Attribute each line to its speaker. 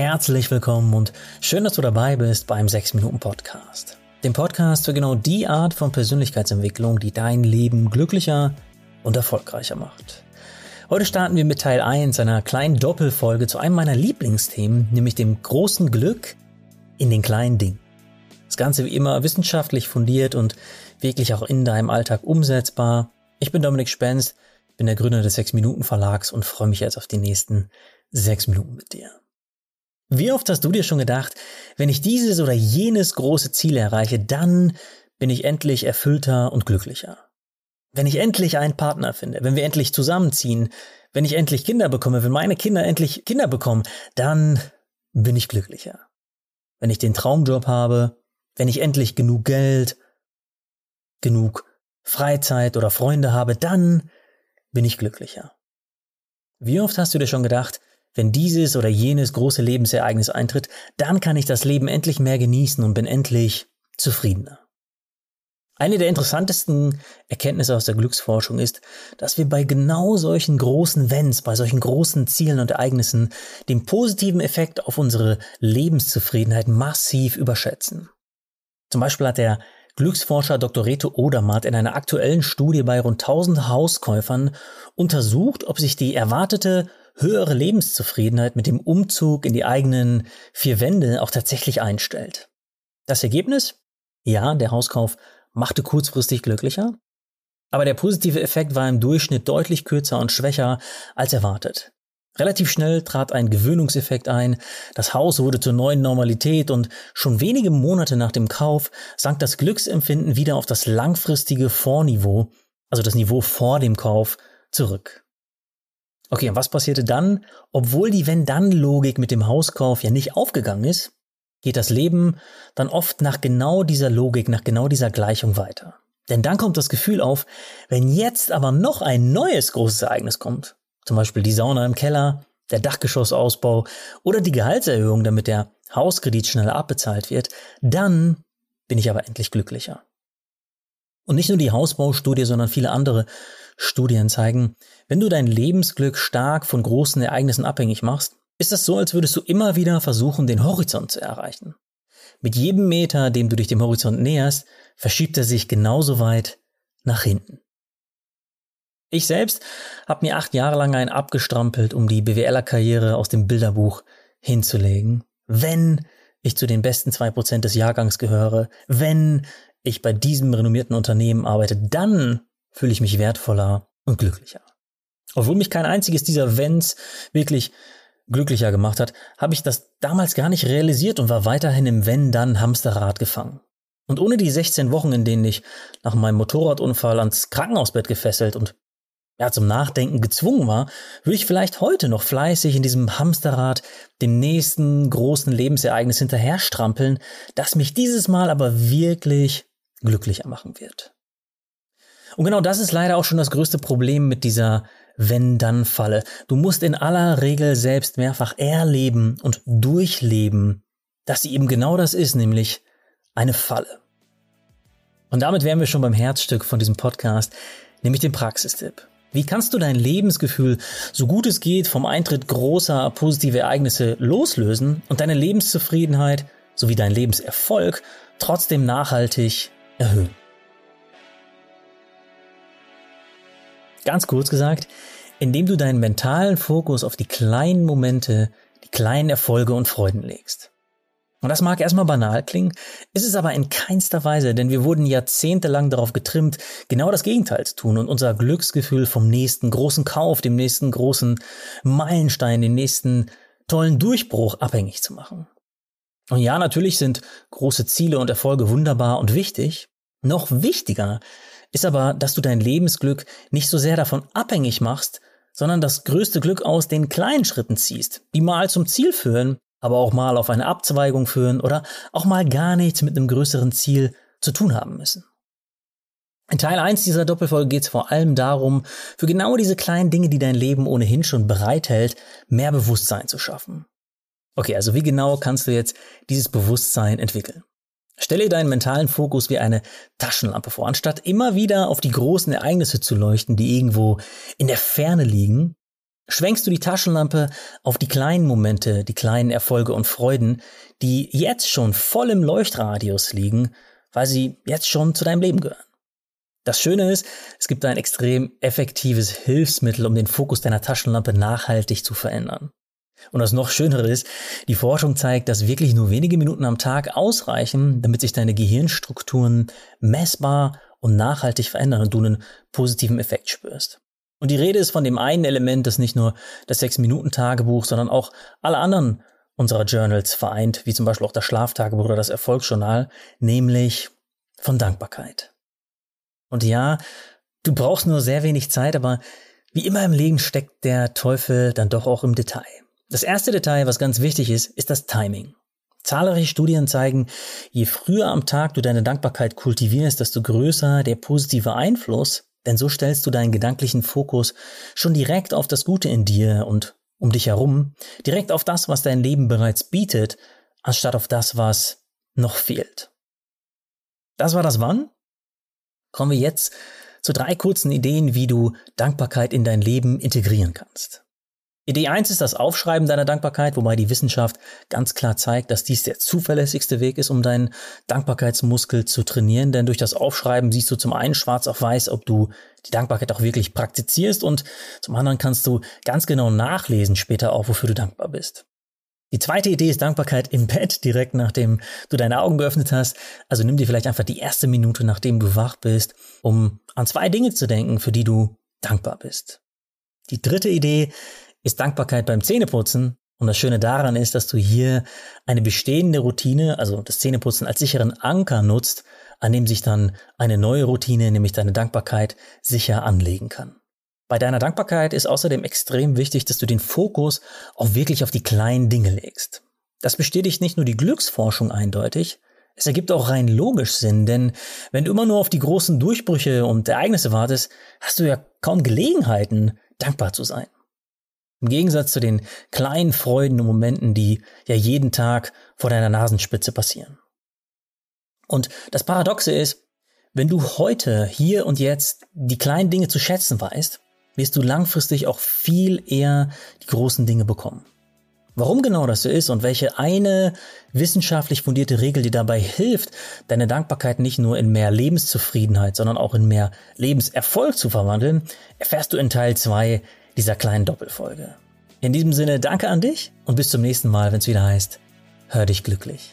Speaker 1: herzlich willkommen und schön, dass du dabei bist beim 6 Minuten Podcast. Dem Podcast für genau die Art von Persönlichkeitsentwicklung, die dein Leben glücklicher und erfolgreicher macht. Heute starten wir mit Teil 1 einer kleinen Doppelfolge zu einem meiner Lieblingsthemen, nämlich dem großen Glück in den kleinen Dingen. Das Ganze wie immer wissenschaftlich fundiert und wirklich auch in deinem Alltag umsetzbar. Ich bin Dominik Spenz, bin der Gründer des 6 Minuten Verlags und freue mich jetzt auf die nächsten 6 Minuten mit dir. Wie oft hast du dir schon gedacht, wenn ich dieses oder jenes große Ziel erreiche, dann bin ich endlich erfüllter und glücklicher. Wenn ich endlich einen Partner finde, wenn wir endlich zusammenziehen, wenn ich endlich Kinder bekomme, wenn meine Kinder endlich Kinder bekommen, dann bin ich glücklicher. Wenn ich den Traumjob habe, wenn ich endlich genug Geld, genug Freizeit oder Freunde habe, dann bin ich glücklicher. Wie oft hast du dir schon gedacht, wenn dieses oder jenes große Lebensereignis eintritt, dann kann ich das Leben endlich mehr genießen und bin endlich zufriedener. Eine der interessantesten Erkenntnisse aus der Glücksforschung ist, dass wir bei genau solchen großen Wenns, bei solchen großen Zielen und Ereignissen den positiven Effekt auf unsere Lebenszufriedenheit massiv überschätzen. Zum Beispiel hat der Glücksforscher Dr. Reto Odermatt in einer aktuellen Studie bei rund 1000 Hauskäufern untersucht, ob sich die erwartete höhere Lebenszufriedenheit mit dem Umzug in die eigenen vier Wände auch tatsächlich einstellt. Das Ergebnis? Ja, der Hauskauf machte kurzfristig glücklicher, aber der positive Effekt war im Durchschnitt deutlich kürzer und schwächer als erwartet. Relativ schnell trat ein Gewöhnungseffekt ein, das Haus wurde zur neuen Normalität und schon wenige Monate nach dem Kauf sank das Glücksempfinden wieder auf das langfristige Vorniveau, also das Niveau vor dem Kauf, zurück. Okay, und was passierte dann? Obwohl die Wenn-Dann-Logik mit dem Hauskauf ja nicht aufgegangen ist, geht das Leben dann oft nach genau dieser Logik, nach genau dieser Gleichung weiter. Denn dann kommt das Gefühl auf, wenn jetzt aber noch ein neues großes Ereignis kommt, zum Beispiel die Sauna im Keller, der Dachgeschossausbau oder die Gehaltserhöhung, damit der Hauskredit schneller abbezahlt wird, dann bin ich aber endlich glücklicher. Und nicht nur die Hausbaustudie, sondern viele andere Studien zeigen, wenn du dein Lebensglück stark von großen Ereignissen abhängig machst, ist das so, als würdest du immer wieder versuchen, den Horizont zu erreichen. Mit jedem Meter, dem du dich dem Horizont näherst, verschiebt er sich genauso weit nach hinten. Ich selbst habe mir acht Jahre lang einen abgestrampelt, um die BWLer-Karriere aus dem Bilderbuch hinzulegen. Wenn ich zu den besten zwei Prozent des Jahrgangs gehöre, wenn ich bei diesem renommierten Unternehmen arbeite, dann fühle ich mich wertvoller und glücklicher. Obwohl mich kein einziges dieser Wenns wirklich glücklicher gemacht hat, habe ich das damals gar nicht realisiert und war weiterhin im Wenn-Dann-Hamsterrad gefangen. Und ohne die 16 Wochen, in denen ich nach meinem Motorradunfall ans Krankenhausbett gefesselt und ja, zum Nachdenken gezwungen war, würde ich vielleicht heute noch fleißig in diesem Hamsterrad dem nächsten großen Lebensereignis hinterher strampeln, das mich dieses Mal aber wirklich glücklicher machen wird. Und genau das ist leider auch schon das größte Problem mit dieser Wenn-Dann-Falle. Du musst in aller Regel selbst mehrfach erleben und durchleben, dass sie eben genau das ist, nämlich eine Falle. Und damit wären wir schon beim Herzstück von diesem Podcast, nämlich dem Praxistipp. Wie kannst du dein Lebensgefühl, so gut es geht, vom Eintritt großer positive Ereignisse loslösen und deine Lebenszufriedenheit sowie dein Lebenserfolg trotzdem nachhaltig erhöhen? Ganz kurz gesagt, indem du deinen mentalen Fokus auf die kleinen Momente, die kleinen Erfolge und Freuden legst. Und das mag erstmal banal klingen, ist es aber in keinster Weise, denn wir wurden jahrzehntelang darauf getrimmt, genau das Gegenteil zu tun und unser Glücksgefühl vom nächsten großen Kauf, dem nächsten großen Meilenstein, dem nächsten tollen Durchbruch abhängig zu machen. Und ja, natürlich sind große Ziele und Erfolge wunderbar und wichtig. Noch wichtiger ist aber, dass du dein Lebensglück nicht so sehr davon abhängig machst, sondern das größte Glück aus den kleinen Schritten ziehst, die mal zum Ziel führen, aber auch mal auf eine Abzweigung führen oder auch mal gar nichts mit einem größeren Ziel zu tun haben müssen. In Teil 1 dieser Doppelfolge geht es vor allem darum, für genau diese kleinen Dinge, die dein Leben ohnehin schon bereithält, mehr Bewusstsein zu schaffen. Okay, also wie genau kannst du jetzt dieses Bewusstsein entwickeln? Stelle deinen mentalen Fokus wie eine Taschenlampe vor. Anstatt immer wieder auf die großen Ereignisse zu leuchten, die irgendwo in der Ferne liegen, schwenkst du die Taschenlampe auf die kleinen Momente, die kleinen Erfolge und Freuden, die jetzt schon voll im Leuchtradius liegen, weil sie jetzt schon zu deinem Leben gehören. Das Schöne ist, es gibt ein extrem effektives Hilfsmittel, um den Fokus deiner Taschenlampe nachhaltig zu verändern. Und das noch Schönere ist, die Forschung zeigt, dass wirklich nur wenige Minuten am Tag ausreichen, damit sich deine Gehirnstrukturen messbar und nachhaltig verändern und du einen positiven Effekt spürst. Und die Rede ist von dem einen Element, das nicht nur das 6-Minuten-Tagebuch, sondern auch alle anderen unserer Journals vereint, wie zum Beispiel auch das Schlaftagebuch oder das Erfolgsjournal, nämlich von Dankbarkeit. Und ja, du brauchst nur sehr wenig Zeit, aber wie immer im Leben steckt der Teufel dann doch auch im Detail. Das erste Detail, was ganz wichtig ist, ist das Timing. Zahlreiche Studien zeigen, je früher am Tag du deine Dankbarkeit kultivierst, desto größer der positive Einfluss, denn so stellst du deinen gedanklichen Fokus schon direkt auf das Gute in dir und um dich herum, direkt auf das, was dein Leben bereits bietet, anstatt auf das, was noch fehlt. Das war das Wann. Kommen wir jetzt zu drei kurzen Ideen, wie du Dankbarkeit in dein Leben integrieren kannst. Idee 1 ist das Aufschreiben deiner Dankbarkeit, wobei die Wissenschaft ganz klar zeigt, dass dies der zuverlässigste Weg ist, um deinen Dankbarkeitsmuskel zu trainieren. Denn durch das Aufschreiben siehst du zum einen schwarz auf weiß, ob du die Dankbarkeit auch wirklich praktizierst und zum anderen kannst du ganz genau nachlesen später auch, wofür du dankbar bist. Die zweite Idee ist Dankbarkeit im Bett, direkt nachdem du deine Augen geöffnet hast. Also nimm dir vielleicht einfach die erste Minute, nachdem du wach bist, um an zwei Dinge zu denken, für die du dankbar bist. Die dritte Idee ist Dankbarkeit beim Zähneputzen. Und das Schöne daran ist, dass du hier eine bestehende Routine, also das Zähneputzen als sicheren Anker nutzt, an dem sich dann eine neue Routine, nämlich deine Dankbarkeit, sicher anlegen kann. Bei deiner Dankbarkeit ist außerdem extrem wichtig, dass du den Fokus auch wirklich auf die kleinen Dinge legst. Das bestätigt nicht nur die Glücksforschung eindeutig, es ergibt auch rein logisch Sinn, denn wenn du immer nur auf die großen Durchbrüche und Ereignisse wartest, hast du ja kaum Gelegenheiten, dankbar zu sein. Im Gegensatz zu den kleinen Freuden und Momenten, die ja jeden Tag vor deiner Nasenspitze passieren. Und das Paradoxe ist, wenn du heute, hier und jetzt die kleinen Dinge zu schätzen weißt, wirst du langfristig auch viel eher die großen Dinge bekommen. Warum genau das so ist und welche eine wissenschaftlich fundierte Regel dir dabei hilft, deine Dankbarkeit nicht nur in mehr Lebenszufriedenheit, sondern auch in mehr Lebenserfolg zu verwandeln, erfährst du in Teil 2 dieser kleinen Doppelfolge. In diesem Sinne danke an dich und bis zum nächsten Mal, wenn es wieder heißt, hör dich glücklich.